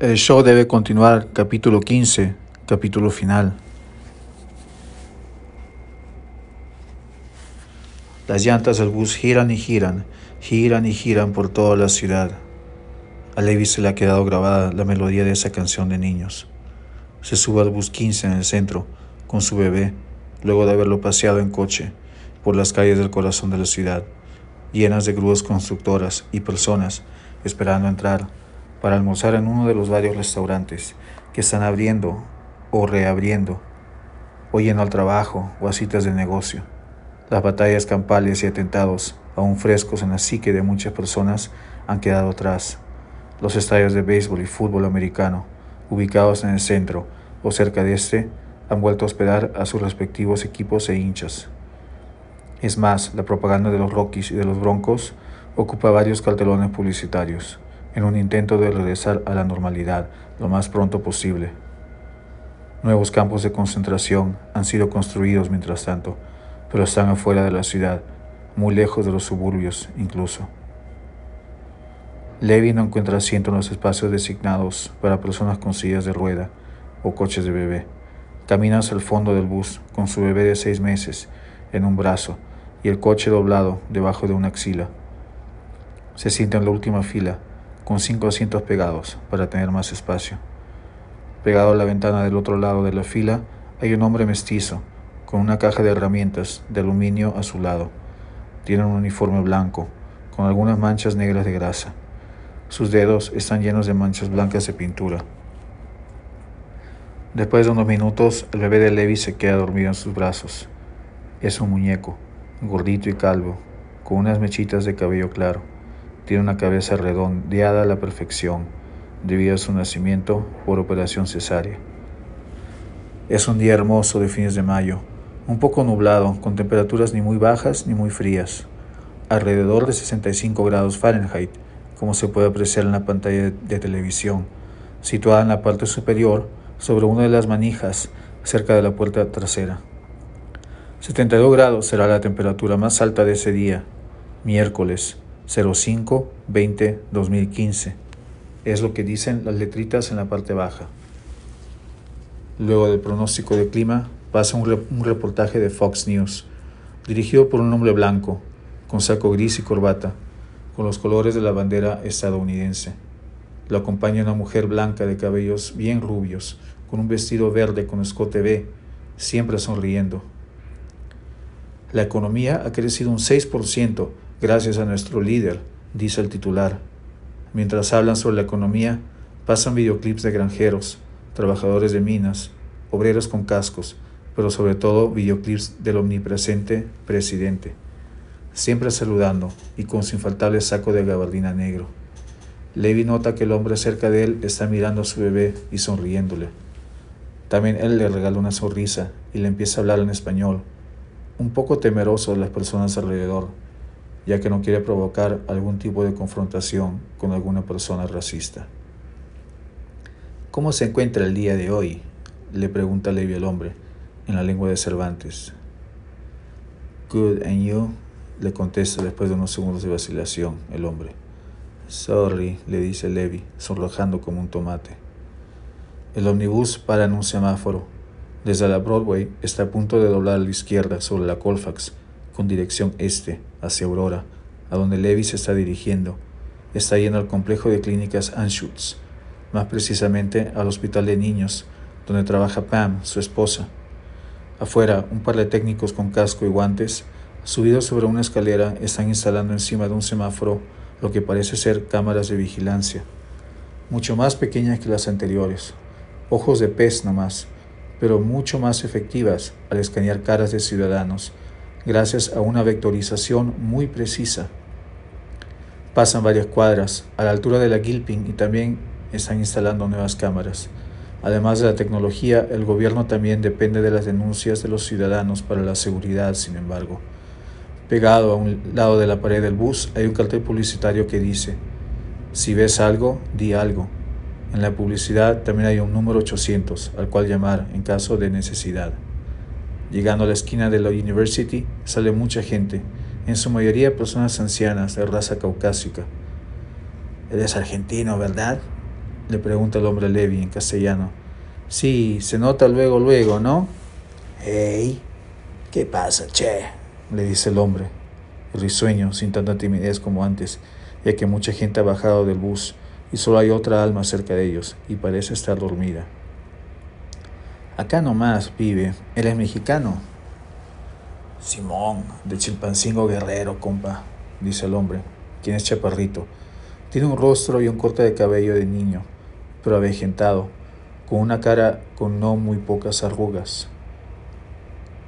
El show debe continuar, capítulo 15, capítulo final. Las llantas del bus giran y giran, giran y giran por toda la ciudad. A Levi se le ha quedado grabada la melodía de esa canción de niños. Se sube al bus 15 en el centro con su bebé, luego de haberlo paseado en coche por las calles del corazón de la ciudad, llenas de grúas constructoras y personas esperando entrar para almorzar en uno de los varios restaurantes que están abriendo o reabriendo, o yendo al trabajo o a citas de negocio. Las batallas campales y atentados, aún frescos en la psique de muchas personas, han quedado atrás. Los estadios de béisbol y fútbol americano, ubicados en el centro o cerca de este, han vuelto a hospedar a sus respectivos equipos e hinchas. Es más, la propaganda de los Rockies y de los Broncos ocupa varios cartelones publicitarios en un intento de regresar a la normalidad lo más pronto posible. Nuevos campos de concentración han sido construidos mientras tanto, pero están afuera de la ciudad, muy lejos de los suburbios incluso. Levi no encuentra asiento en los espacios designados para personas con sillas de rueda o coches de bebé. Camina hacia el fondo del bus con su bebé de seis meses en un brazo y el coche doblado debajo de una axila. Se sienta en la última fila con cinco asientos pegados para tener más espacio. Pegado a la ventana del otro lado de la fila hay un hombre mestizo con una caja de herramientas de aluminio a su lado. Tiene un uniforme blanco con algunas manchas negras de grasa. Sus dedos están llenos de manchas blancas de pintura. Después de unos minutos, el bebé de Levi se queda dormido en sus brazos. Es un muñeco, gordito y calvo, con unas mechitas de cabello claro. Tiene una cabeza redondeada a la perfección debido a su nacimiento por operación cesárea. Es un día hermoso de fines de mayo, un poco nublado, con temperaturas ni muy bajas ni muy frías, alrededor de 65 grados Fahrenheit, como se puede apreciar en la pantalla de televisión, situada en la parte superior sobre una de las manijas cerca de la puerta trasera. 72 grados será la temperatura más alta de ese día, miércoles 05 20 2015. Es lo que dicen las letritas en la parte baja. Luego del pronóstico de clima pasa un, reportaje de Fox News, dirigido por un hombre blanco, con saco gris y corbata, con los colores de la bandera estadounidense. Lo acompaña una mujer blanca de cabellos bien rubios, con un vestido verde con escote B, siempre sonriendo. La economía ha crecido un 6% gracias a nuestro líder, dice el titular. Mientras hablan sobre la economía, pasan videoclips de granjeros, trabajadores de minas, obreros con cascos, pero sobre todo videoclips del omnipresente presidente, siempre saludando y con su infaltable saco de gabardina negro. Levi nota que el hombre cerca de él está mirando a su bebé y sonriéndole. También él le regala una sonrisa y le empieza a hablar en español, un poco temeroso de las personas alrededor ya que no quiere provocar algún tipo de confrontación con alguna persona racista. ¿Cómo se encuentra el día de hoy? le pregunta Levi al hombre, en la lengua de Cervantes. Good, and you? le contesta después de unos segundos de vacilación el hombre. Sorry, le dice Levi, sonrojando como un tomate. El omnibus para en un semáforo. Desde la Broadway está a punto de doblar a la izquierda sobre la Colfax con dirección este, hacia Aurora, a donde Levi se está dirigiendo. Está yendo al complejo de clínicas Anschutz, más precisamente al hospital de niños, donde trabaja Pam, su esposa. Afuera, un par de técnicos con casco y guantes, subidos sobre una escalera, están instalando encima de un semáforo lo que parece ser cámaras de vigilancia, mucho más pequeñas que las anteriores, ojos de pez nomás, pero mucho más efectivas al escanear caras de ciudadanos gracias a una vectorización muy precisa. Pasan varias cuadras a la altura de la Gilpin y también están instalando nuevas cámaras. Además de la tecnología, el gobierno también depende de las denuncias de los ciudadanos para la seguridad, sin embargo. Pegado a un lado de la pared del bus hay un cartel publicitario que dice, si ves algo, di algo. En la publicidad también hay un número 800 al cual llamar en caso de necesidad. Llegando a la esquina de la University sale mucha gente, en su mayoría personas ancianas de raza caucásica. Eres argentino, ¿verdad? Le pregunta el hombre Levi en castellano. Sí, se nota luego, luego, ¿no? Hey, ¿qué pasa, che? Le dice el hombre, risueño, sin tanta timidez como antes, ya que mucha gente ha bajado del bus y solo hay otra alma cerca de ellos y parece estar dormida. Acá nomás vive, él es mexicano. Simón, de Chilpancingo Guerrero, compa, dice el hombre, quien es chaparrito. Tiene un rostro y un corte de cabello de niño, pero avejentado con una cara con no muy pocas arrugas.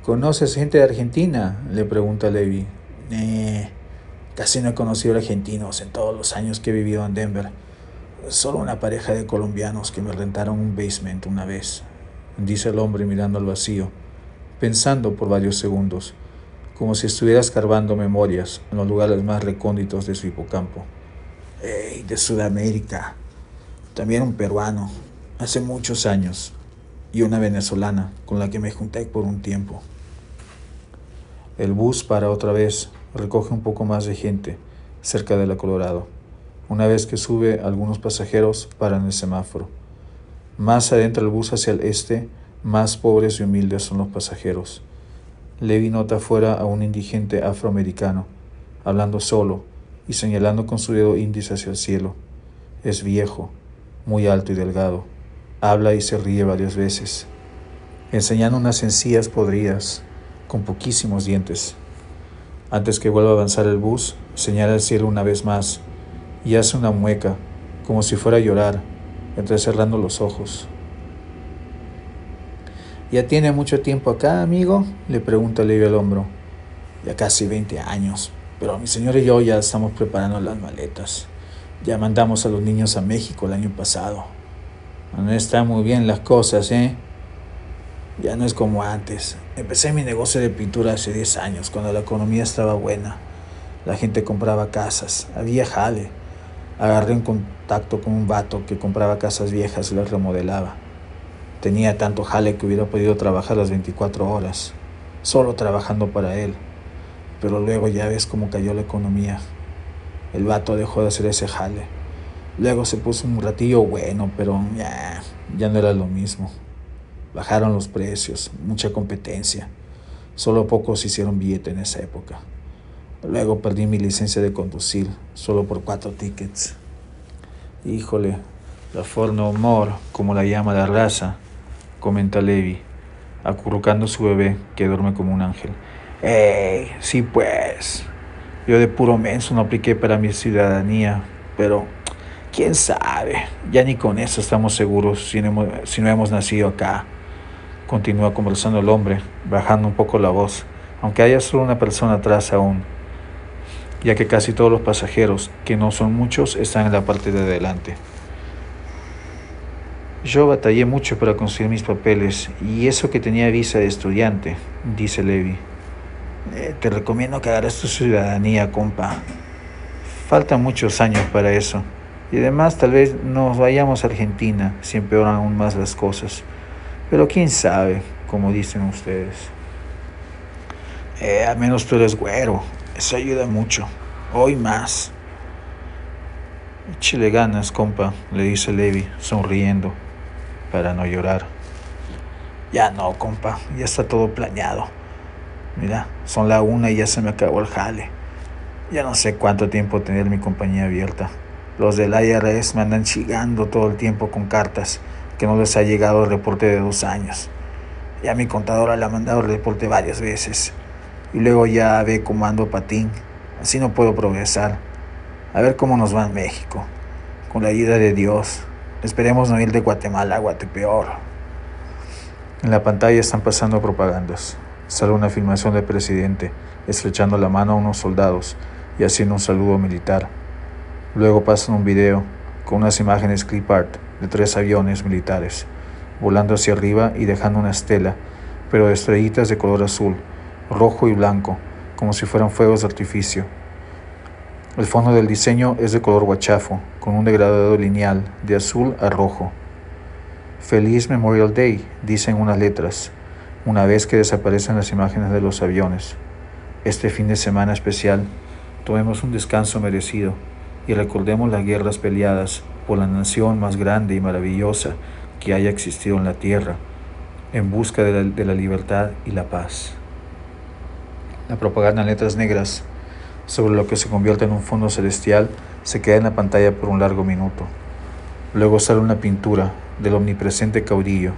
¿Conoces gente de Argentina? le pregunta Levi. Eh, casi no he conocido argentinos en todos los años que he vivido en Denver. Solo una pareja de colombianos que me rentaron un basement una vez, dice el hombre mirando al vacío, pensando por varios segundos, como si estuviera escarbando memorias en los lugares más recónditos de su hipocampo. Hey, de Sudamérica. También un peruano, hace muchos años, y una venezolana con la que me junté por un tiempo. El bus para otra vez, recoge un poco más de gente cerca de la Colorado. Una vez que sube, algunos pasajeros paran el semáforo. Más adentro del bus hacia el este, más pobres y humildes son los pasajeros. Levi nota afuera a un indigente afroamericano, hablando solo y señalando con su dedo índice hacia el cielo. Es viejo, muy alto y delgado Habla y se ríe varias veces, enseñando unas encías podridas, con poquísimos dientes. Antes que vuelva a avanzar el bus, señala el cielo una vez más y hace una mueca, como si fuera a llorar, entrecerrando los ojos. ¿Ya tiene mucho tiempo acá, amigo? le pregunta Levi al hombro. Ya casi 20 años, pero mi señor y yo ya estamos preparando las maletas. Ya mandamos a los niños a México el año pasado. No están muy bien las cosas, ¿eh? Ya no es como antes. Empecé mi negocio de pintura hace 10 años, cuando la economía estaba buena. La gente compraba casas, había jale. Agarré un contacto con un vato que compraba casas viejas y las remodelaba. Tenía tanto jale que hubiera podido trabajar las 24 horas, solo trabajando para él. Pero luego ya ves cómo cayó la economía. El vato dejó de hacer ese jale Luego se puso un ratillo bueno, pero ya, ya no era lo mismo. Bajaron los precios, mucha competencia. Solo pocos hicieron billete en esa época. Luego perdí mi licencia de conducir, solo por cuatro tickets. Híjole, la forma humor, como la llama la raza, comenta Levi, acurrucando su bebé que duerme como un ángel. ¡Ey! Sí, pues. Yo de puro menso no apliqué para mi ciudadanía, pero quién sabe, ya ni con eso estamos seguros si no, hemos, nacido acá. Continúa conversando el hombre, bajando un poco la voz, aunque haya solo una persona atrás aún, ya que casi todos los pasajeros, que no son muchos, están en la parte de adelante. Yo batallé mucho para conseguir mis papeles y eso que tenía visa de estudiante, dice Levi. Eh, te recomiendo que agarres tu ciudadanía, compa. Faltan muchos años para eso. Y además tal vez nos vayamos a Argentina si empeoran aún más las cosas. Pero quién sabe, como dicen ustedes. Eh, menos tú eres güero. Eso ayuda mucho. Hoy más. Chile ganas, compa, le dice Levi, sonriendo, para no llorar. Ya no, compa, ya está todo planeado. Mira, son la una y ya se me acabó el jale. Ya no sé cuánto tiempo tener mi compañía abierta. Los del IRS me andan chigando todo el tiempo con cartas que no les ha llegado el reporte de dos años. Ya mi contadora le ha mandado el reporte varias veces. Y luego ya ve cómo ando patín. Así no puedo progresar. A ver cómo nos va en México. Con la ayuda de Dios. Esperemos no ir de Guatemala a Guatepeor. En la pantalla están pasando propagandas. Sale una filmación del presidente estrechando la mano a unos soldados y haciendo un saludo militar. Luego pasan un video con unas imágenes clip art de tres aviones militares volando hacia arriba y dejando una estela, pero de estrellitas de color azul, rojo y blanco, como si fueran fuegos de artificio. El fondo del diseño es de color guachafo, con un degradado lineal de azul a rojo. Feliz Memorial Day, dicen unas letras, una vez que desaparecen las imágenes de los aviones. Este fin de semana especial, tomemos un descanso merecido y recordemos las guerras peleadas por la nación más grande y maravillosa que haya existido en la tierra, en busca de la, de la libertad y la paz. La propaganda en letras negras sobre lo que se convierte en un fondo celestial se queda en la pantalla por un largo minuto. Luego sale una pintura del omnipresente caudillo,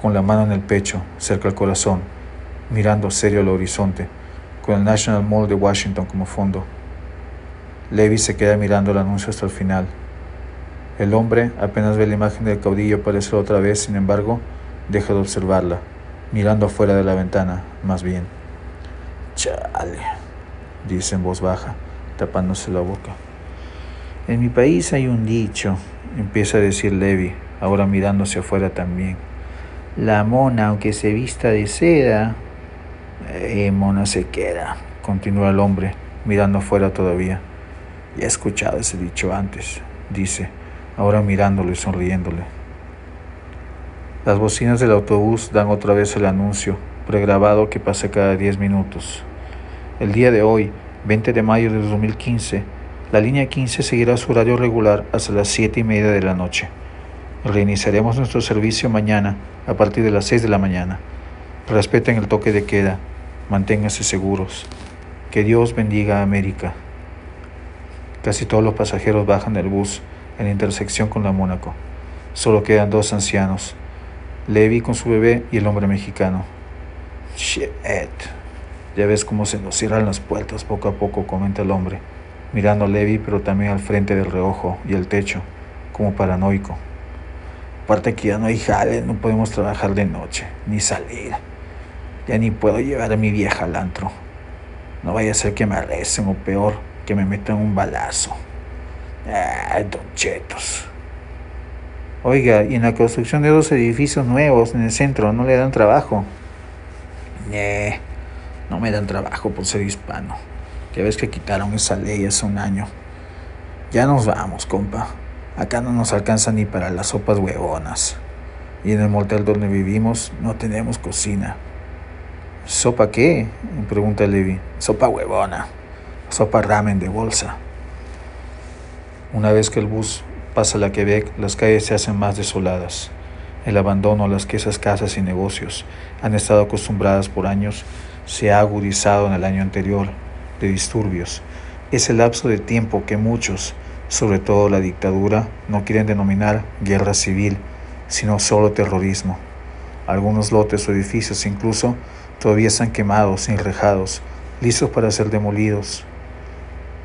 con la mano en el pecho, cerca al corazón, mirando serio al horizonte, con el National Mall de Washington como fondo. Levi se queda mirando el anuncio hasta el final. El hombre apenas ve la imagen del caudillo aparecer otra vez, sin embargo, deja de observarla, mirando afuera de la ventana, más bien. Chale, dice en voz baja, tapándose la boca. En mi país hay un dicho, empieza a decir Levi, ahora mirándose afuera también. La mona, aunque se vista de seda, eh, mona se queda, continúa el hombre, mirando afuera todavía. Ya he escuchado ese dicho antes, dice, ahora mirándolo y sonriéndole. Las bocinas del autobús dan otra vez el anuncio, pregrabado que pasa cada 10 minutos. El día de hoy, 20 de mayo de 2015, la línea 15 seguirá su horario regular hasta las 7 y media de la noche. Reiniciaremos nuestro servicio mañana a partir de las 6 de la mañana. Respeten el toque de queda. Manténganse seguros. Que Dios bendiga a América. Casi todos los pasajeros bajan del bus en la intersección con la Mónaco. Solo quedan dos ancianos, Levi con su bebé y el hombre mexicano. Shit. Ya ves cómo se nos cierran las puertas poco a poco, comenta el hombre, mirando a Levi pero también al frente del reojo y el techo, como paranoico. Aparte que ya no hay jale, no podemos trabajar de noche, ni salir. Ya ni puedo llevar a mi vieja al antro. No vaya a ser que me arresten o peor, que me metan un balazo. Ay, don Chetos. Oiga, y en la construcción de dos edificios nuevos en el centro, ¿no le dan trabajo? No me dan trabajo por ser hispano. Ya ves que quitaron esa ley hace un año. Ya nos vamos, compa. Acá no nos alcanza ni para las sopas huevonas. Y en el motel donde vivimos no tenemos cocina. ¿Sopa qué? pregunta Levi. Sopa huevona. Sopa ramen de bolsa. Una vez que el bus pasa la Quebec, las calles se hacen más desoladas. El abandono a las que esas casas y negocios han estado acostumbradas por años se ha agudizado en el año anterior de disturbios. Es el lapso de tiempo que muchos, sobre todo la dictadura, no quieren denominar guerra civil, sino solo terrorismo. Algunos lotes o edificios incluso todavía están quemados, enrejados, listos para ser demolidos.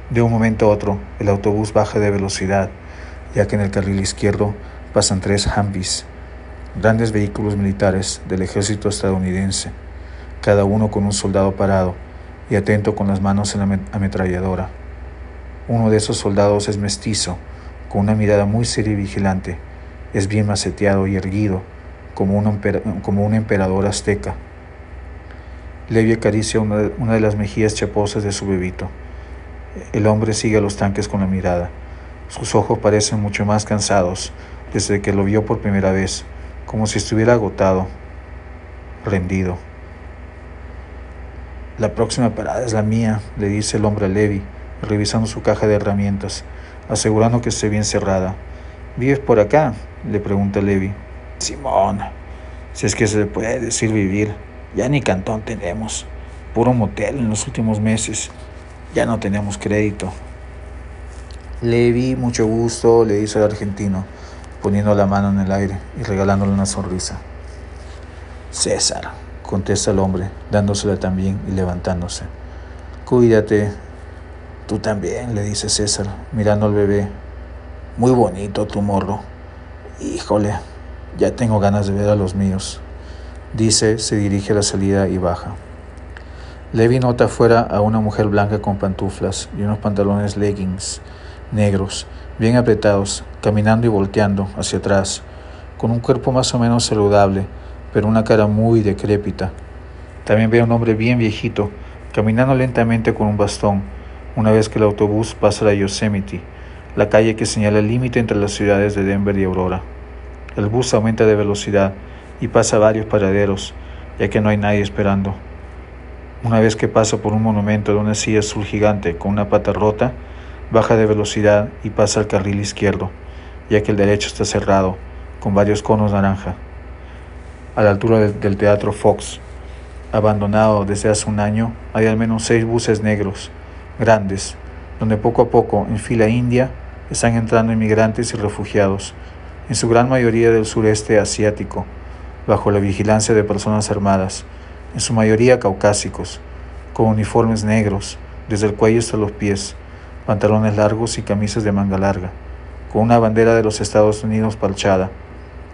De un momento a otro, el autobús baja de velocidad, ya que en el carril izquierdo pasan tres Humvees, grandes vehículos militares del ejército estadounidense cada uno con un soldado parado y atento con las manos en la ametralladora. Uno de esos soldados es mestizo, con una mirada muy seria y vigilante. Es bien maceteado y erguido, como un, como un emperador azteca. Levi acaricia una una de las mejillas chaposas de su bebito. El hombre sigue a los tanques con la mirada. Sus ojos parecen mucho más cansados desde que lo vio por primera vez, como si estuviera agotado, rendido. La próxima parada es la mía, le dice el hombre a Levi, revisando su caja de herramientas, asegurando que esté bien cerrada. ¿Vives por acá? le pregunta Levi. Simón, si es que se puede decir vivir, ya ni cantón tenemos. Puro motel en los últimos meses. Ya no tenemos crédito. Levi, mucho gusto, le dice al argentino, poniendo la mano en el aire y regalándole una sonrisa. César, contesta el hombre, dándosela también y levantándose. Cuídate. Tú también, le dice César, mirando al bebé. Muy bonito tu morro. Híjole, ya tengo ganas de ver a los míos. Dice, se dirige a la salida y baja. Levi nota afuera a una mujer blanca con pantuflas y unos pantalones leggings negros, bien apretados, caminando y volteando hacia atrás, con un cuerpo más o menos saludable pero una cara muy decrépita. También ve a un hombre bien viejito, caminando lentamente con un bastón, una vez que el autobús pasa la Yosemite, la calle que señala el límite entre las ciudades de Denver y Aurora. El bus aumenta de velocidad y pasa varios paraderos, ya que no hay nadie esperando. Una vez que pasa por un monumento de una silla azul gigante con una pata rota, baja de velocidad y pasa al carril izquierdo, ya que el derecho está cerrado, con varios conos naranja. A la altura del, Teatro Fox, abandonado desde hace un año, hay al menos seis buses negros, grandes, donde poco a poco, en fila india, están entrando inmigrantes y refugiados, en su gran mayoría del sureste asiático, bajo la vigilancia de personas armadas, en su mayoría caucásicos, con uniformes negros, desde el cuello hasta los pies, pantalones largos y camisas de manga larga, con una bandera de los Estados Unidos parchada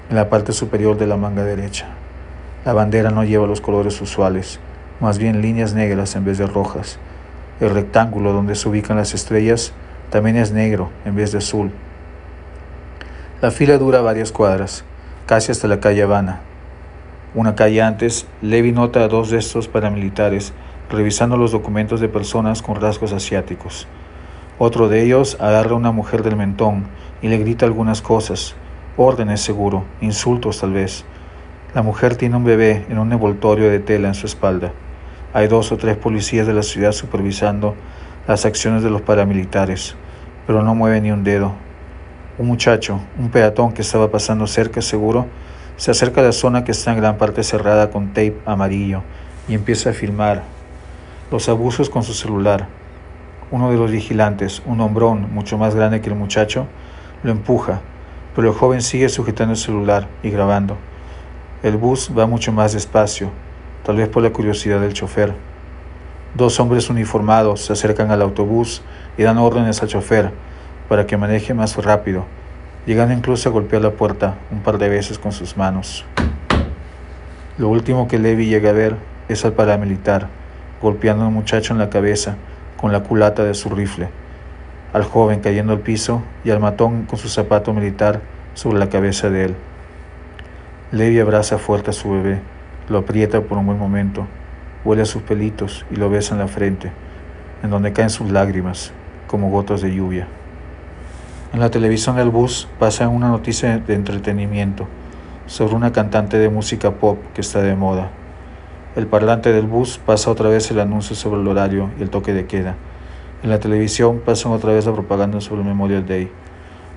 en la parte superior de la manga derecha. La bandera no lleva los colores usuales, más bien líneas negras en vez de rojas. El rectángulo donde se ubican las estrellas también es negro en vez de azul. La fila dura varias cuadras, casi hasta la calle Habana. Una calle antes, Levi nota a dos de estos paramilitares revisando los documentos de personas con rasgos asiáticos. Otro de ellos agarra a una mujer del mentón y le grita algunas cosas, órdenes seguro, insultos tal vez. La mujer tiene un bebé en un envoltorio de tela en su espalda. Hay dos o tres policías de la ciudad supervisando las acciones de los paramilitares, pero no mueve ni un dedo. Un muchacho, un peatón que estaba pasando cerca seguro, se acerca a la zona que está en gran parte cerrada con tape amarillo y empieza a filmar los abusos con su celular. Uno de los vigilantes, un hombrón mucho más grande que el muchacho, lo empuja, pero el joven sigue sujetando el celular y grabando. El bus va mucho más despacio, tal vez por la curiosidad del chofer. Dos hombres uniformados se acercan al autobús y dan órdenes al chofer para que maneje más rápido, llegando incluso a golpear la puerta un par de veces con sus manos. Lo último que Levi llega a ver es al paramilitar, golpeando al muchacho en la cabeza con la culata de su rifle, al joven cayendo al piso y al matón con su zapato militar sobre la cabeza de él. Levi abraza fuerte a su bebé, lo aprieta por un buen momento, huele a sus pelitos y lo besa en la frente, en donde caen sus lágrimas, como gotas de lluvia. En la televisión del bus pasa una noticia de entretenimiento sobre una cantante de música pop que está de moda. El parlante del bus pasa otra vez el anuncio sobre el horario y el toque de queda. En la televisión pasan otra vez la propaganda sobre el Memorial Day.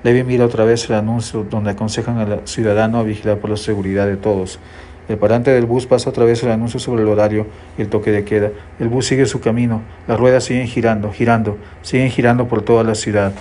Levi mira otra vez el anuncio donde aconsejan al ciudadano a vigilar por la seguridad de todos. El parante del bus pasa otra vez el anuncio sobre el horario y el toque de queda. El bus sigue su camino. Las ruedas siguen girando, girando, siguen girando por toda la ciudad.